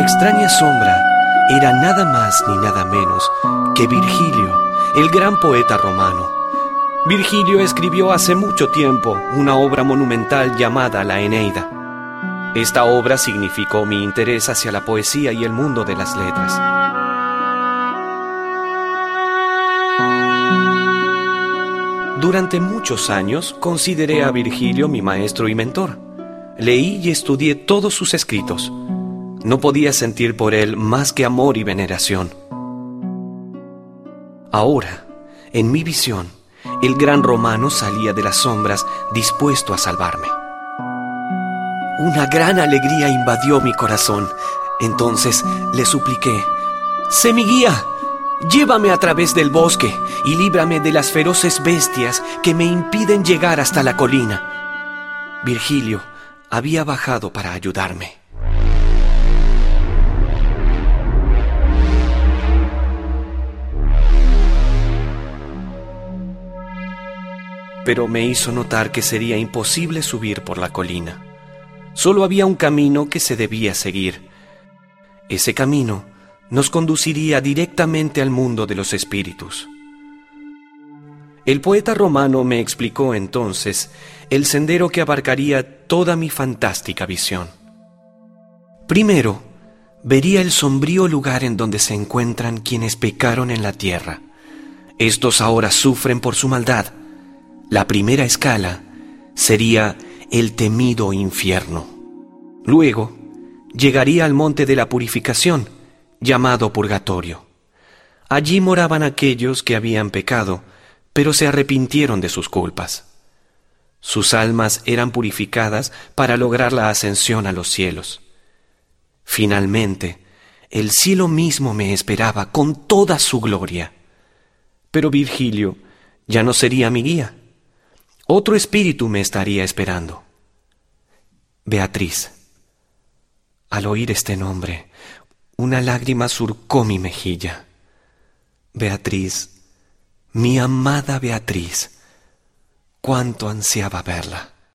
extraña sombra era nada más ni nada menos que Virgilio, el gran poeta romano. Virgilio escribió hace mucho tiempo una obra monumental llamada La Eneida. Esta obra significó mi interés hacia la poesía y el mundo de las letras. Durante muchos años consideré a Virgilio mi maestro y mentor. Leí y estudié todos sus escritos. No podía sentir por él más que amor y veneración. Ahora, en mi visión, el gran romano salía de las sombras dispuesto a salvarme. Una gran alegría invadió mi corazón. Entonces le supliqué, sé mi guía, llévame a través del bosque y líbrame de las feroces bestias que me impiden llegar hasta la colina. Virgilio había bajado para ayudarme. Pero me hizo notar que sería imposible subir por la colina. Solo había un camino que se debía seguir. Ese camino nos conduciría directamente al mundo de los espíritus. El poeta romano me explicó entonces el sendero que abarcaría toda mi fantástica visión. Primero, vería el sombrío lugar en donde se encuentran quienes pecaron en la tierra. Estos ahora sufren por su maldad la primera escala sería el temido infierno. Luego llegaría al monte de la purificación, llamado purgatorio. Allí moraban aquellos que habían pecado, pero se arrepintieron de sus culpas. Sus almas eran purificadas para lograr la ascensión a los cielos. Finalmente, el cielo mismo me esperaba con toda su gloria. Pero Virgilio ya no sería mi guía otro espíritu me estaría esperando. Beatriz. Al oír este nombre, una lágrima surcó mi mejilla. Beatriz, mi amada Beatriz, cuánto ansiaba verla.